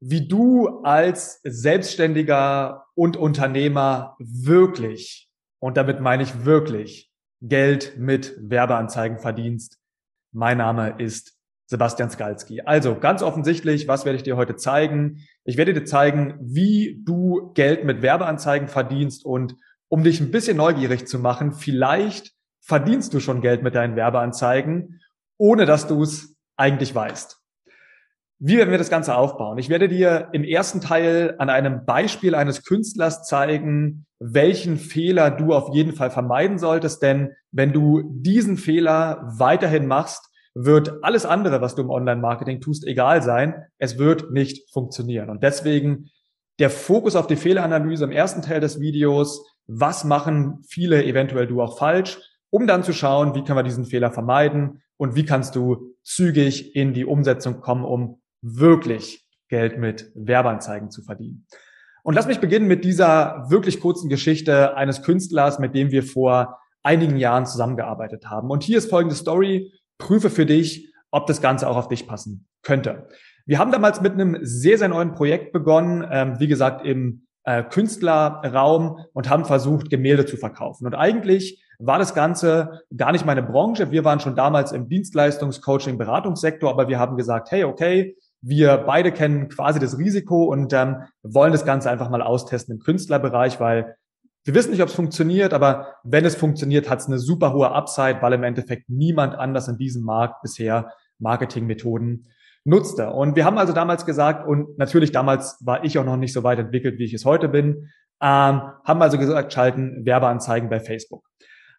wie du als Selbstständiger und Unternehmer wirklich, und damit meine ich wirklich, Geld mit Werbeanzeigen verdienst. Mein Name ist Sebastian Skalski. Also ganz offensichtlich, was werde ich dir heute zeigen? Ich werde dir zeigen, wie du Geld mit Werbeanzeigen verdienst und um dich ein bisschen neugierig zu machen, vielleicht verdienst du schon Geld mit deinen Werbeanzeigen, ohne dass du es eigentlich weißt. Wie werden wir das Ganze aufbauen? Ich werde dir im ersten Teil an einem Beispiel eines Künstlers zeigen, welchen Fehler du auf jeden Fall vermeiden solltest, denn wenn du diesen Fehler weiterhin machst, wird alles andere, was du im Online-Marketing tust, egal sein. Es wird nicht funktionieren. Und deswegen der Fokus auf die Fehleranalyse im ersten Teil des Videos. Was machen viele eventuell du auch falsch? Um dann zu schauen, wie können wir diesen Fehler vermeiden und wie kannst du zügig in die Umsetzung kommen, um wirklich Geld mit Werbeanzeigen zu verdienen. Und lass mich beginnen mit dieser wirklich kurzen Geschichte eines Künstlers, mit dem wir vor einigen Jahren zusammengearbeitet haben. Und hier ist folgende Story. Prüfe für dich, ob das Ganze auch auf dich passen könnte. Wir haben damals mit einem sehr, sehr neuen Projekt begonnen, ähm, wie gesagt, im äh, Künstlerraum und haben versucht, Gemälde zu verkaufen. Und eigentlich war das Ganze gar nicht meine Branche. Wir waren schon damals im Dienstleistungs-, Coaching-, Beratungssektor, aber wir haben gesagt, hey, okay, wir beide kennen quasi das Risiko und ähm, wollen das Ganze einfach mal austesten im Künstlerbereich, weil wir wissen nicht, ob es funktioniert, aber wenn es funktioniert, hat es eine super hohe Upside, weil im Endeffekt niemand anders in diesem Markt bisher Marketingmethoden nutzte. Und wir haben also damals gesagt, und natürlich damals war ich auch noch nicht so weit entwickelt, wie ich es heute bin, ähm, haben also gesagt, schalten Werbeanzeigen bei Facebook.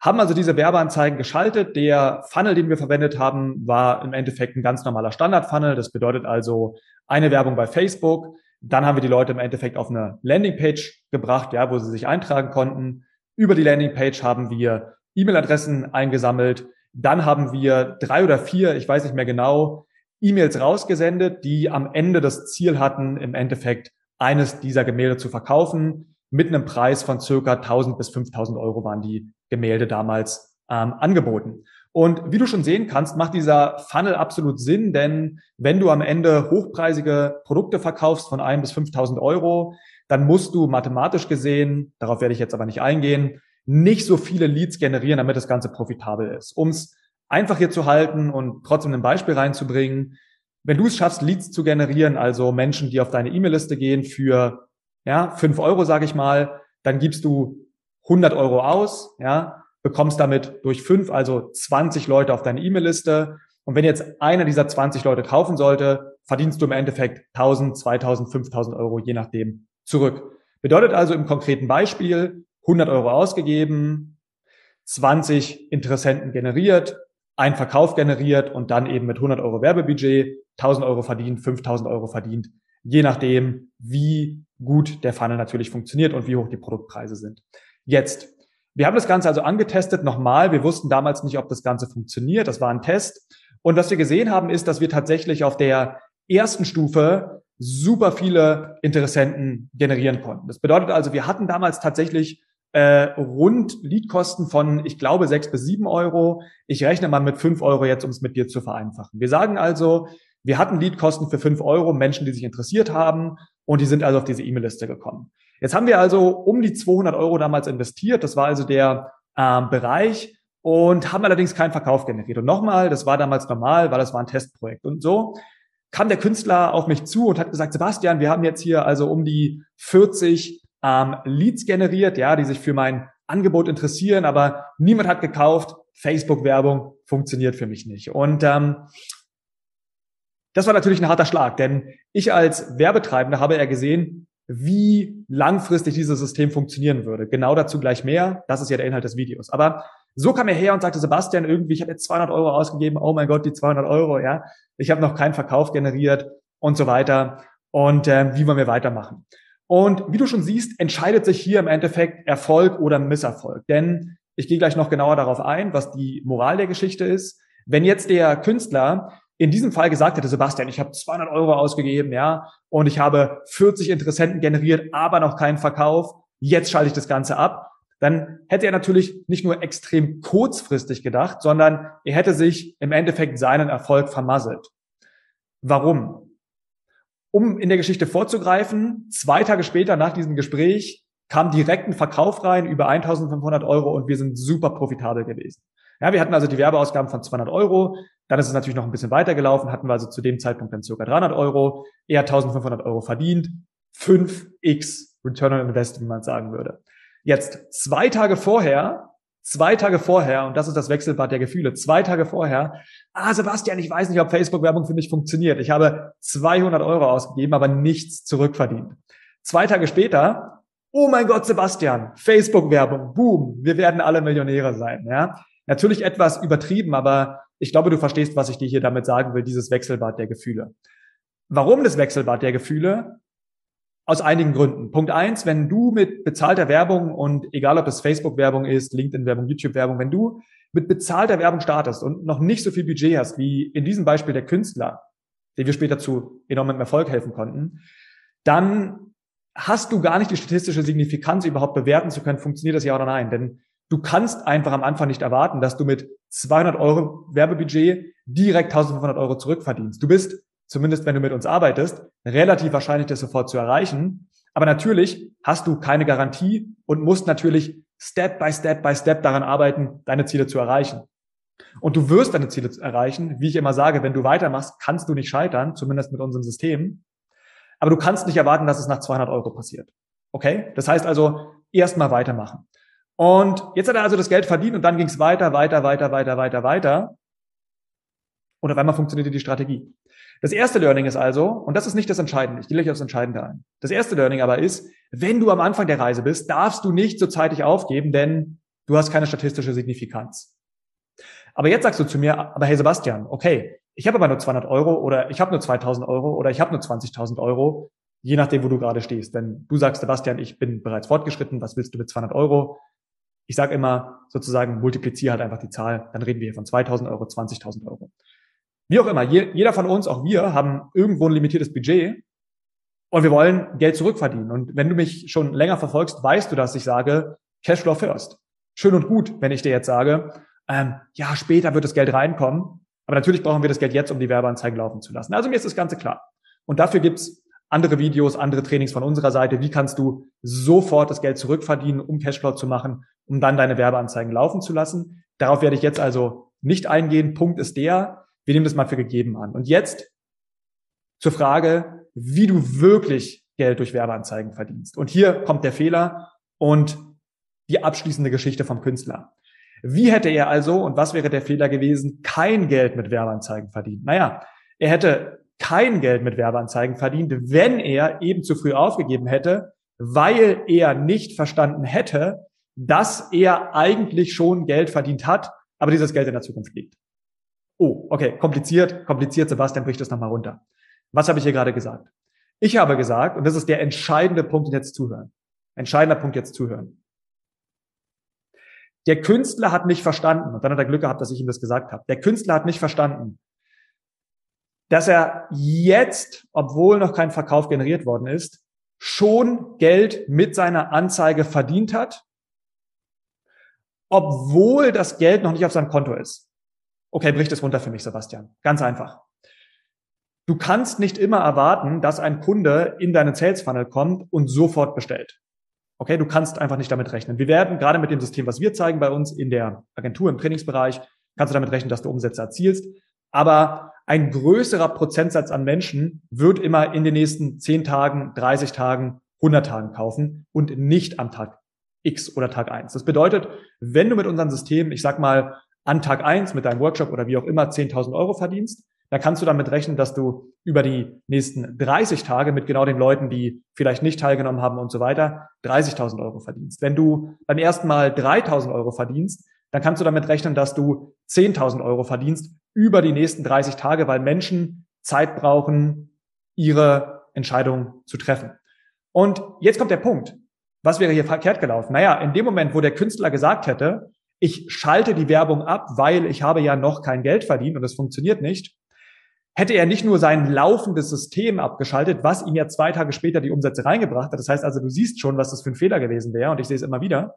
Haben also diese Werbeanzeigen geschaltet. Der Funnel, den wir verwendet haben, war im Endeffekt ein ganz normaler Standard-Funnel. Das bedeutet also eine Werbung bei Facebook. Dann haben wir die Leute im Endeffekt auf eine Landingpage gebracht, ja, wo sie sich eintragen konnten. Über die Landingpage haben wir E-Mail-Adressen eingesammelt. Dann haben wir drei oder vier, ich weiß nicht mehr genau, E-Mails rausgesendet, die am Ende das Ziel hatten, im Endeffekt eines dieser Gemälde zu verkaufen. Mit einem Preis von circa 1000 bis 5000 Euro waren die Gemälde damals ähm, angeboten. Und wie du schon sehen kannst, macht dieser Funnel absolut Sinn, denn wenn du am Ende hochpreisige Produkte verkaufst von 1 bis 5.000 Euro, dann musst du mathematisch gesehen, darauf werde ich jetzt aber nicht eingehen, nicht so viele Leads generieren, damit das Ganze profitabel ist. Um es einfach hier zu halten und trotzdem ein Beispiel reinzubringen, wenn du es schaffst, Leads zu generieren, also Menschen, die auf deine E-Mail-Liste gehen für ja, 5 Euro, sage ich mal, dann gibst du 100 Euro aus, ja, bekommst damit durch fünf, also 20 Leute auf deine E-Mail-Liste. Und wenn jetzt einer dieser 20 Leute kaufen sollte, verdienst du im Endeffekt 1000, 2000, 5000 Euro, je nachdem, zurück. Bedeutet also im konkreten Beispiel 100 Euro ausgegeben, 20 Interessenten generiert, ein Verkauf generiert und dann eben mit 100 Euro Werbebudget 1000 Euro verdient, 5000 Euro verdient, je nachdem, wie gut der Funnel natürlich funktioniert und wie hoch die Produktpreise sind. Jetzt, wir haben das Ganze also angetestet nochmal. Wir wussten damals nicht, ob das Ganze funktioniert. Das war ein Test. Und was wir gesehen haben, ist, dass wir tatsächlich auf der ersten Stufe super viele Interessenten generieren konnten. Das bedeutet also, wir hatten damals tatsächlich äh, rund Leadkosten von, ich glaube, sechs bis sieben Euro. Ich rechne mal mit fünf Euro jetzt, um es mit dir zu vereinfachen. Wir sagen also, wir hatten Leadkosten für fünf Euro, Menschen, die sich interessiert haben, und die sind also auf diese E-Mail-Liste gekommen. Jetzt haben wir also um die 200 Euro damals investiert. Das war also der ähm, Bereich und haben allerdings keinen Verkauf generiert. Und nochmal, das war damals normal, weil das war ein Testprojekt. Und so kam der Künstler auf mich zu und hat gesagt, Sebastian, wir haben jetzt hier also um die 40 ähm, Leads generiert, ja, die sich für mein Angebot interessieren, aber niemand hat gekauft. Facebook-Werbung funktioniert für mich nicht. Und ähm, das war natürlich ein harter Schlag, denn ich als Werbetreibender habe ja gesehen, wie langfristig dieses System funktionieren würde. Genau dazu gleich mehr. Das ist ja der Inhalt des Videos. Aber so kam er her und sagte, Sebastian, irgendwie, ich habe jetzt 200 Euro ausgegeben. Oh mein Gott, die 200 Euro, ja. Ich habe noch keinen Verkauf generiert und so weiter. Und äh, wie wollen wir weitermachen? Und wie du schon siehst, entscheidet sich hier im Endeffekt Erfolg oder Misserfolg. Denn ich gehe gleich noch genauer darauf ein, was die Moral der Geschichte ist. Wenn jetzt der Künstler in diesem Fall gesagt hätte, Sebastian, ich habe 200 Euro ausgegeben, ja, und ich habe 40 Interessenten generiert, aber noch keinen Verkauf, jetzt schalte ich das Ganze ab, dann hätte er natürlich nicht nur extrem kurzfristig gedacht, sondern er hätte sich im Endeffekt seinen Erfolg vermasselt. Warum? um in der Geschichte vorzugreifen, zwei Tage später nach diesem Gespräch kam direkt ein Verkauf rein über 1500 Euro und wir sind super profitabel gewesen. Ja, wir hatten also die Werbeausgaben von 200 Euro. Dann ist es natürlich noch ein bisschen weitergelaufen, hatten wir also zu dem Zeitpunkt dann circa 300 Euro. Er 1500 Euro verdient. 5x Return on Invest, wie man sagen würde. Jetzt zwei Tage vorher, zwei Tage vorher, und das ist das Wechselbad der Gefühle, zwei Tage vorher, ah Sebastian, ich weiß nicht, ob Facebook-Werbung für mich funktioniert. Ich habe 200 Euro ausgegeben, aber nichts zurückverdient. Zwei Tage später, oh mein Gott, Sebastian, Facebook-Werbung, boom, wir werden alle Millionäre sein. Ja, natürlich etwas übertrieben, aber ich glaube, du verstehst, was ich dir hier damit sagen will, dieses Wechselbad der Gefühle. Warum das Wechselbad der Gefühle? Aus einigen Gründen. Punkt eins, wenn du mit bezahlter Werbung und egal ob das Facebook-Werbung ist, LinkedIn-Werbung, YouTube-Werbung, wenn du mit bezahlter Werbung startest und noch nicht so viel Budget hast, wie in diesem Beispiel der Künstler, den wir später zu enormem Erfolg helfen konnten, dann hast du gar nicht die statistische Signifikanz überhaupt bewerten zu können, funktioniert das ja oder nein. Denn du kannst einfach am Anfang nicht erwarten, dass du mit 200 Euro Werbebudget direkt 1500 Euro zurückverdienst. Du bist zumindest wenn du mit uns arbeitest, relativ wahrscheinlich das sofort zu erreichen. Aber natürlich hast du keine Garantie und musst natürlich Step by Step by Step daran arbeiten, deine Ziele zu erreichen. Und du wirst deine Ziele erreichen. Wie ich immer sage, wenn du weitermachst, kannst du nicht scheitern, zumindest mit unserem System. Aber du kannst nicht erwarten, dass es nach 200 Euro passiert. Okay? Das heißt also, erstmal weitermachen. Und jetzt hat er also das Geld verdient und dann ging es weiter, weiter, weiter, weiter, weiter, weiter. Und auf einmal funktionierte die Strategie. Das erste Learning ist also, und das ist nicht das Entscheidende, ich gehe gleich aufs Entscheidende ein. Das erste Learning aber ist, wenn du am Anfang der Reise bist, darfst du nicht so zeitig aufgeben, denn du hast keine statistische Signifikanz. Aber jetzt sagst du zu mir, aber hey Sebastian, okay, ich habe aber nur 200 Euro oder ich habe nur 2000 Euro oder ich habe nur 20.000 Euro, je nachdem, wo du gerade stehst. Denn du sagst, Sebastian, ich bin bereits fortgeschritten, was willst du mit 200 Euro? Ich sage immer sozusagen, multipliziere halt einfach die Zahl, dann reden wir hier von 2000 Euro, 20.000 Euro. Wie auch immer, jeder von uns, auch wir, haben irgendwo ein limitiertes Budget und wir wollen Geld zurückverdienen. Und wenn du mich schon länger verfolgst, weißt du, dass ich sage, Cashflow first. Schön und gut, wenn ich dir jetzt sage, ähm, ja, später wird das Geld reinkommen. Aber natürlich brauchen wir das Geld jetzt, um die Werbeanzeigen laufen zu lassen. Also mir ist das Ganze klar. Und dafür gibt's andere Videos, andere Trainings von unserer Seite. Wie kannst du sofort das Geld zurückverdienen, um Cashflow zu machen, um dann deine Werbeanzeigen laufen zu lassen? Darauf werde ich jetzt also nicht eingehen. Punkt ist der, wir nehmen das mal für gegeben an. Und jetzt zur Frage, wie du wirklich Geld durch Werbeanzeigen verdienst. Und hier kommt der Fehler und die abschließende Geschichte vom Künstler. Wie hätte er also, und was wäre der Fehler gewesen, kein Geld mit Werbeanzeigen verdient? Naja, er hätte kein Geld mit Werbeanzeigen verdient, wenn er eben zu früh aufgegeben hätte, weil er nicht verstanden hätte, dass er eigentlich schon Geld verdient hat, aber dieses Geld in der Zukunft liegt. Oh, okay, kompliziert, kompliziert, Sebastian bricht das nochmal runter. Was habe ich hier gerade gesagt? Ich habe gesagt, und das ist der entscheidende Punkt, jetzt zuhören. Entscheidender Punkt, jetzt zuhören. Der Künstler hat nicht verstanden, und dann hat er Glück gehabt, dass ich ihm das gesagt habe. Der Künstler hat nicht verstanden, dass er jetzt, obwohl noch kein Verkauf generiert worden ist, schon Geld mit seiner Anzeige verdient hat, obwohl das Geld noch nicht auf seinem Konto ist. Okay, bricht es runter für mich, Sebastian. Ganz einfach. Du kannst nicht immer erwarten, dass ein Kunde in deinen Sales Funnel kommt und sofort bestellt. Okay, du kannst einfach nicht damit rechnen. Wir werden gerade mit dem System, was wir zeigen bei uns in der Agentur, im Trainingsbereich, kannst du damit rechnen, dass du Umsätze erzielst. Aber ein größerer Prozentsatz an Menschen wird immer in den nächsten 10 Tagen, 30 Tagen, 100 Tagen kaufen und nicht am Tag X oder Tag 1. Das bedeutet, wenn du mit unserem System, ich sag mal, an Tag eins mit deinem Workshop oder wie auch immer 10.000 Euro verdienst, dann kannst du damit rechnen, dass du über die nächsten 30 Tage mit genau den Leuten, die vielleicht nicht teilgenommen haben und so weiter, 30.000 Euro verdienst. Wenn du beim ersten Mal 3.000 Euro verdienst, dann kannst du damit rechnen, dass du 10.000 Euro verdienst über die nächsten 30 Tage, weil Menschen Zeit brauchen, ihre Entscheidung zu treffen. Und jetzt kommt der Punkt. Was wäre hier verkehrt gelaufen? Naja, in dem Moment, wo der Künstler gesagt hätte, ich schalte die Werbung ab, weil ich habe ja noch kein Geld verdient und es funktioniert nicht, hätte er nicht nur sein laufendes System abgeschaltet, was ihm ja zwei Tage später die Umsätze reingebracht hat. Das heißt also, du siehst schon, was das für ein Fehler gewesen wäre und ich sehe es immer wieder.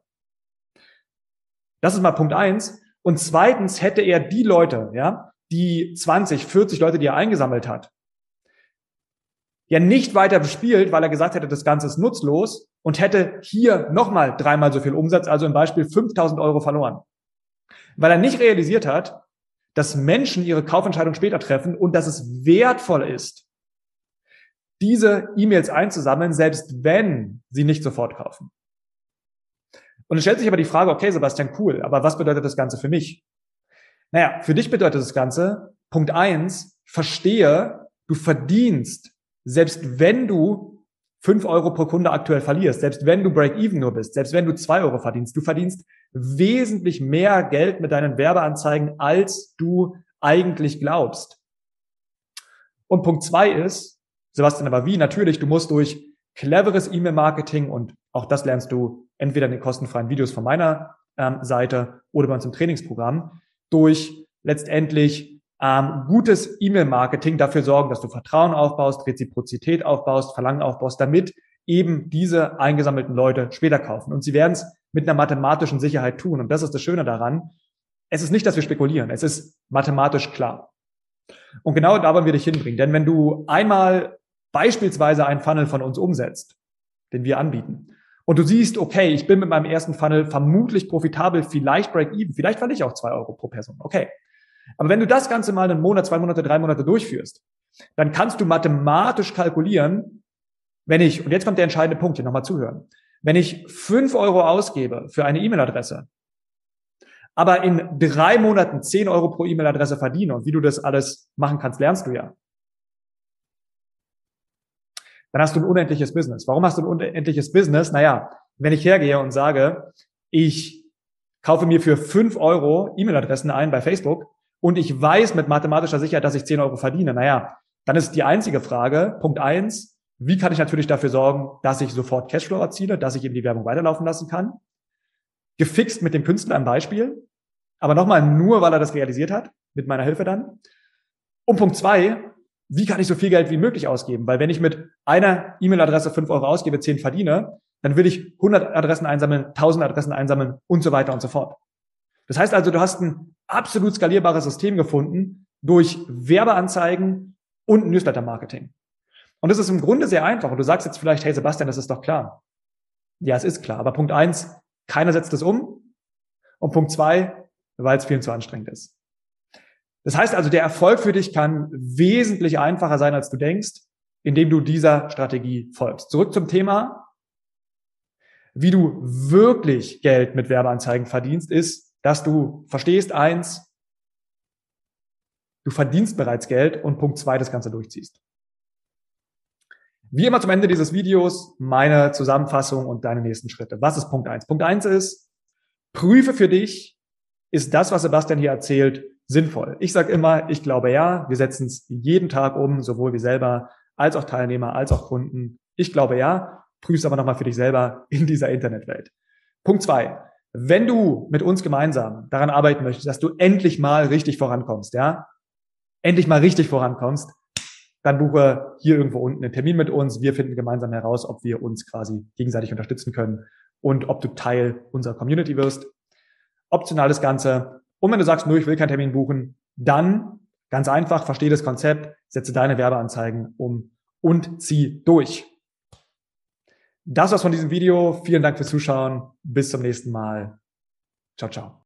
Das ist mal Punkt eins. Und zweitens hätte er die Leute, ja, die 20, 40 Leute, die er eingesammelt hat, ja nicht weiter bespielt, weil er gesagt hätte, das Ganze ist nutzlos und hätte hier nochmal dreimal so viel Umsatz, also im Beispiel 5000 Euro verloren. Weil er nicht realisiert hat, dass Menschen ihre Kaufentscheidung später treffen und dass es wertvoll ist, diese E-Mails einzusammeln, selbst wenn sie nicht sofort kaufen. Und es stellt sich aber die Frage, okay, Sebastian, cool, aber was bedeutet das Ganze für mich? Naja, für dich bedeutet das Ganze, Punkt eins, verstehe, du verdienst, selbst wenn du fünf Euro pro Kunde aktuell verlierst, selbst wenn du Break-Even nur bist, selbst wenn du zwei Euro verdienst, du verdienst wesentlich mehr Geld mit deinen Werbeanzeigen, als du eigentlich glaubst. Und Punkt zwei ist, Sebastian, aber wie? Natürlich, du musst durch cleveres E-Mail-Marketing und auch das lernst du entweder in den kostenfreien Videos von meiner ähm, Seite oder bei uns im Trainingsprogramm, durch letztendlich ähm, gutes E-Mail-Marketing dafür sorgen, dass du Vertrauen aufbaust, Reziprozität aufbaust, Verlangen aufbaust, damit eben diese eingesammelten Leute später kaufen. Und sie werden es mit einer mathematischen Sicherheit tun. Und das ist das Schöne daran. Es ist nicht, dass wir spekulieren. Es ist mathematisch klar. Und genau da wollen wir dich hinbringen. Denn wenn du einmal beispielsweise einen Funnel von uns umsetzt, den wir anbieten, und du siehst, okay, ich bin mit meinem ersten Funnel vermutlich profitabel, vielleicht break-even, vielleicht falle ich auch zwei Euro pro Person, okay. Aber wenn du das Ganze mal einen Monat, zwei Monate, drei Monate durchführst, dann kannst du mathematisch kalkulieren, wenn ich, und jetzt kommt der entscheidende Punkt, hier nochmal zuhören, wenn ich fünf Euro ausgebe für eine E-Mail-Adresse, aber in drei Monaten zehn Euro pro E-Mail-Adresse verdiene und wie du das alles machen kannst, lernst du ja dann hast du ein unendliches Business. Warum hast du ein unendliches Business? Naja, wenn ich hergehe und sage, ich kaufe mir für fünf Euro E-Mail-Adressen ein bei Facebook und ich weiß mit mathematischer Sicherheit, dass ich zehn Euro verdiene, naja, dann ist die einzige Frage, Punkt eins, wie kann ich natürlich dafür sorgen, dass ich sofort Cashflow erziele, dass ich eben die Werbung weiterlaufen lassen kann? Gefixt mit dem Künstler im Beispiel, aber nochmal nur, weil er das realisiert hat, mit meiner Hilfe dann. Und Punkt zwei, wie kann ich so viel Geld wie möglich ausgeben? Weil wenn ich mit einer E-Mail-Adresse fünf Euro ausgebe, zehn verdiene, dann will ich 100 Adressen einsammeln, 1000 Adressen einsammeln und so weiter und so fort. Das heißt also, du hast ein absolut skalierbares System gefunden durch Werbeanzeigen und Newsletter-Marketing. Und das ist im Grunde sehr einfach. Und du sagst jetzt vielleicht, hey Sebastian, das ist doch klar. Ja, es ist klar. Aber Punkt eins, keiner setzt es um. Und Punkt zwei, weil es viel zu anstrengend ist. Das heißt also, der Erfolg für dich kann wesentlich einfacher sein, als du denkst, indem du dieser Strategie folgst. Zurück zum Thema. Wie du wirklich Geld mit Werbeanzeigen verdienst, ist, dass du verstehst, eins, du verdienst bereits Geld und Punkt zwei, das Ganze durchziehst. Wie immer zum Ende dieses Videos meine Zusammenfassung und deine nächsten Schritte. Was ist Punkt eins? Punkt eins ist, prüfe für dich, ist das, was Sebastian hier erzählt, sinnvoll? Ich sage immer, ich glaube ja, wir setzen es jeden Tag um, sowohl wir selber als auch Teilnehmer, als auch Kunden. Ich glaube ja, prüf's aber nochmal für dich selber in dieser Internetwelt. Punkt zwei. Wenn du mit uns gemeinsam daran arbeiten möchtest, dass du endlich mal richtig vorankommst, ja, endlich mal richtig vorankommst, dann buche hier irgendwo unten einen Termin mit uns. Wir finden gemeinsam heraus, ob wir uns quasi gegenseitig unterstützen können und ob du Teil unserer Community wirst. Optional das Ganze. Und wenn du sagst, nur ich will keinen Termin buchen, dann ganz einfach, verstehe das Konzept, setze deine Werbeanzeigen um und zieh durch. Das war's von diesem Video. Vielen Dank fürs Zuschauen. Bis zum nächsten Mal. Ciao, ciao.